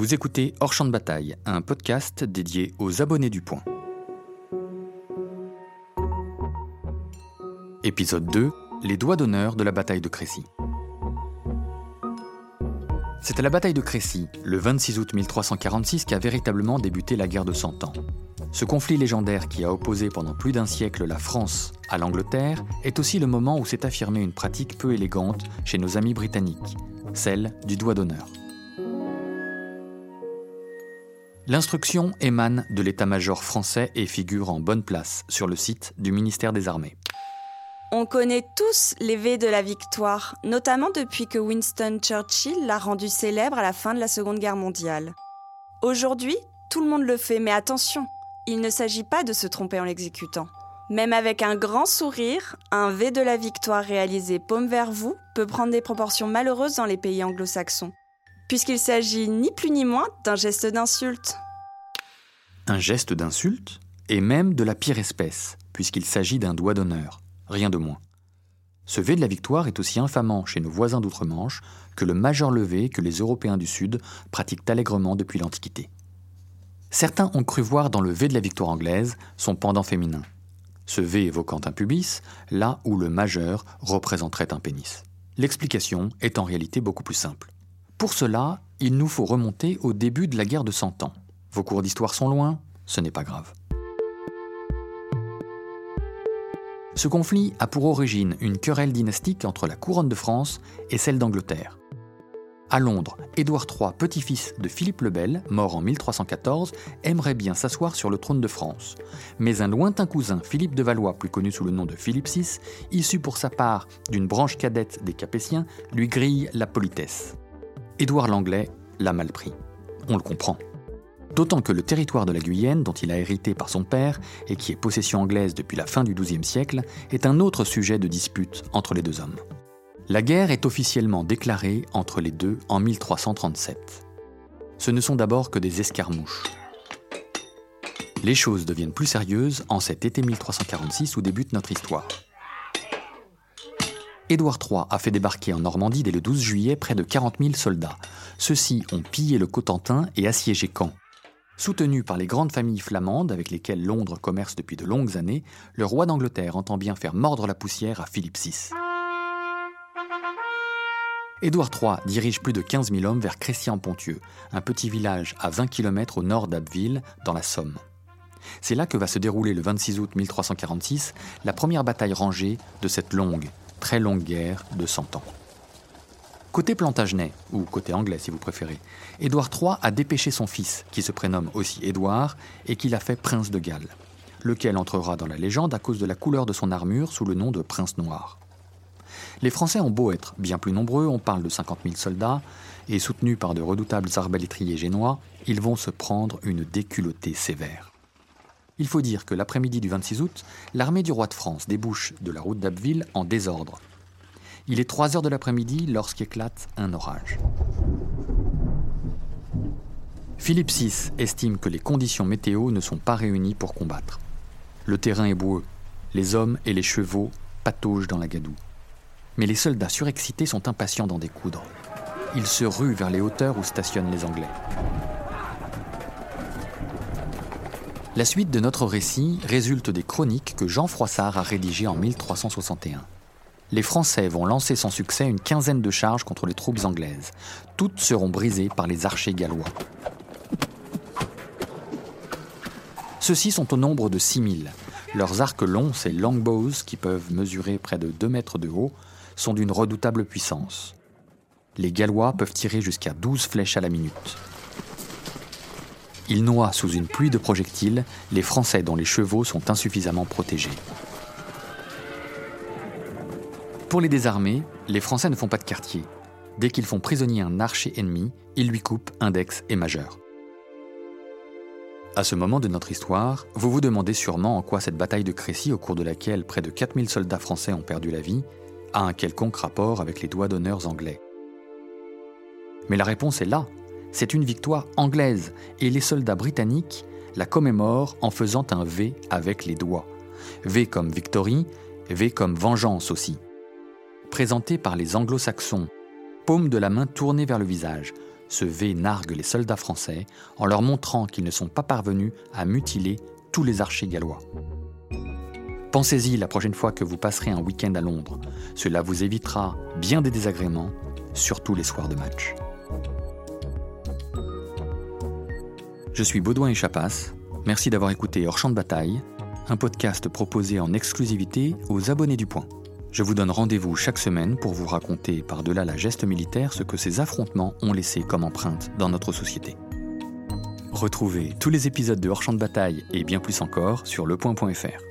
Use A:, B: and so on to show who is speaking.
A: Vous écoutez Hors Champ de Bataille, un podcast dédié aux abonnés du Point. Épisode 2 Les doigts d'honneur de la bataille de Crécy. C'est à la bataille de Crécy, le 26 août 1346, qu'a véritablement débuté la guerre de Cent Ans. Ce conflit légendaire qui a opposé pendant plus d'un siècle la France à l'Angleterre est aussi le moment où s'est affirmée une pratique peu élégante chez nos amis britanniques, celle du doigt d'honneur. L'instruction émane de l'état-major français et figure en bonne place sur le site du ministère des Armées.
B: On connaît tous les V de la victoire, notamment depuis que Winston Churchill l'a rendu célèbre à la fin de la Seconde Guerre mondiale. Aujourd'hui, tout le monde le fait, mais attention, il ne s'agit pas de se tromper en l'exécutant. Même avec un grand sourire, un V de la victoire réalisé paume vers vous peut prendre des proportions malheureuses dans les pays anglo-saxons, puisqu'il s'agit ni plus ni moins d'un geste d'insulte.
A: Un geste d'insulte Et même de la pire espèce, puisqu'il s'agit d'un doigt d'honneur rien de moins. Ce V de la victoire est aussi infamant chez nos voisins d'outre-Manche que le majeur levé que les Européens du Sud pratiquent allègrement depuis l'Antiquité. Certains ont cru voir dans le V de la victoire anglaise son pendant féminin, ce V évoquant un pubis, là où le majeur représenterait un pénis. L'explication est en réalité beaucoup plus simple. Pour cela, il nous faut remonter au début de la guerre de Cent Ans. Vos cours d'histoire sont loin, ce n'est pas grave. Ce conflit a pour origine une querelle dynastique entre la couronne de France et celle d'Angleterre. À Londres, Édouard III, petit-fils de Philippe le Bel, mort en 1314, aimerait bien s'asseoir sur le trône de France. Mais un lointain cousin, Philippe de Valois, plus connu sous le nom de Philippe VI, issu pour sa part d'une branche cadette des Capétiens, lui grille la politesse. Édouard l'Anglais l'a mal pris. On le comprend. D'autant que le territoire de la Guyenne, dont il a hérité par son père et qui est possession anglaise depuis la fin du XIIe siècle, est un autre sujet de dispute entre les deux hommes. La guerre est officiellement déclarée entre les deux en 1337. Ce ne sont d'abord que des escarmouches. Les choses deviennent plus sérieuses en cet été 1346 où débute notre histoire. Édouard III a fait débarquer en Normandie dès le 12 juillet près de 40 000 soldats. Ceux-ci ont pillé le Cotentin et assiégé Caen. Soutenu par les grandes familles flamandes avec lesquelles Londres commerce depuis de longues années, le roi d'Angleterre entend bien faire mordre la poussière à Philippe VI. Édouard III dirige plus de 15 000 hommes vers Crécy-en-Ponthieu, un petit village à 20 km au nord d'Abbeville, dans la Somme. C'est là que va se dérouler le 26 août 1346 la première bataille rangée de cette longue, très longue guerre de 100 ans. Côté Plantagenet, ou côté anglais si vous préférez, Édouard III a dépêché son fils, qui se prénomme aussi Édouard, et qu'il a fait prince de Galles, lequel entrera dans la légende à cause de la couleur de son armure sous le nom de prince noir. Les Français ont beau être bien plus nombreux, on parle de 50 000 soldats, et soutenus par de redoutables arbalétriers génois, ils vont se prendre une déculottée sévère. Il faut dire que l'après-midi du 26 août, l'armée du roi de France débouche de la route d'Abbeville en désordre, il est 3 heures de l'après-midi lorsqu'éclate un orage. Philippe VI estime que les conditions météo ne sont pas réunies pour combattre. Le terrain est boueux, les hommes et les chevaux pataugent dans la gadoue. Mais les soldats surexcités sont impatients d'en découdre. Ils se ruent vers les hauteurs où stationnent les Anglais. La suite de notre récit résulte des chroniques que Jean Froissart a rédigées en 1361 les Français vont lancer sans succès une quinzaine de charges contre les troupes anglaises. Toutes seront brisées par les archers gallois. Ceux-ci sont au nombre de 6000. Leurs arcs longs, ces longbows, qui peuvent mesurer près de 2 mètres de haut, sont d'une redoutable puissance. Les Gallois peuvent tirer jusqu'à 12 flèches à la minute. Ils noient sous une pluie de projectiles les Français dont les chevaux sont insuffisamment protégés. Pour les désarmer, les Français ne font pas de quartier. Dès qu'ils font prisonnier un archer ennemi, ils lui coupent index et majeur. À ce moment de notre histoire, vous vous demandez sûrement en quoi cette bataille de Crécy, au cours de laquelle près de 4000 soldats français ont perdu la vie, a un quelconque rapport avec les doigts d'honneur anglais. Mais la réponse est là. C'est une victoire anglaise et les soldats britanniques la commémorent en faisant un V avec les doigts. V comme victory, V comme vengeance aussi présenté par les anglo-saxons, paume de la main tournée vers le visage, ce V nargue les soldats français en leur montrant qu'ils ne sont pas parvenus à mutiler tous les archers gallois. Pensez-y la prochaine fois que vous passerez un week-end à Londres. Cela vous évitera bien des désagréments, surtout les soirs de match. Je suis Baudouin et. Merci d'avoir écouté Hors Champ de Bataille, un podcast proposé en exclusivité aux abonnés du Point. Je vous donne rendez-vous chaque semaine pour vous raconter par-delà la geste militaire ce que ces affrontements ont laissé comme empreinte dans notre société. Retrouvez tous les épisodes de Hors Champ de Bataille et bien plus encore sur lepoint.fr.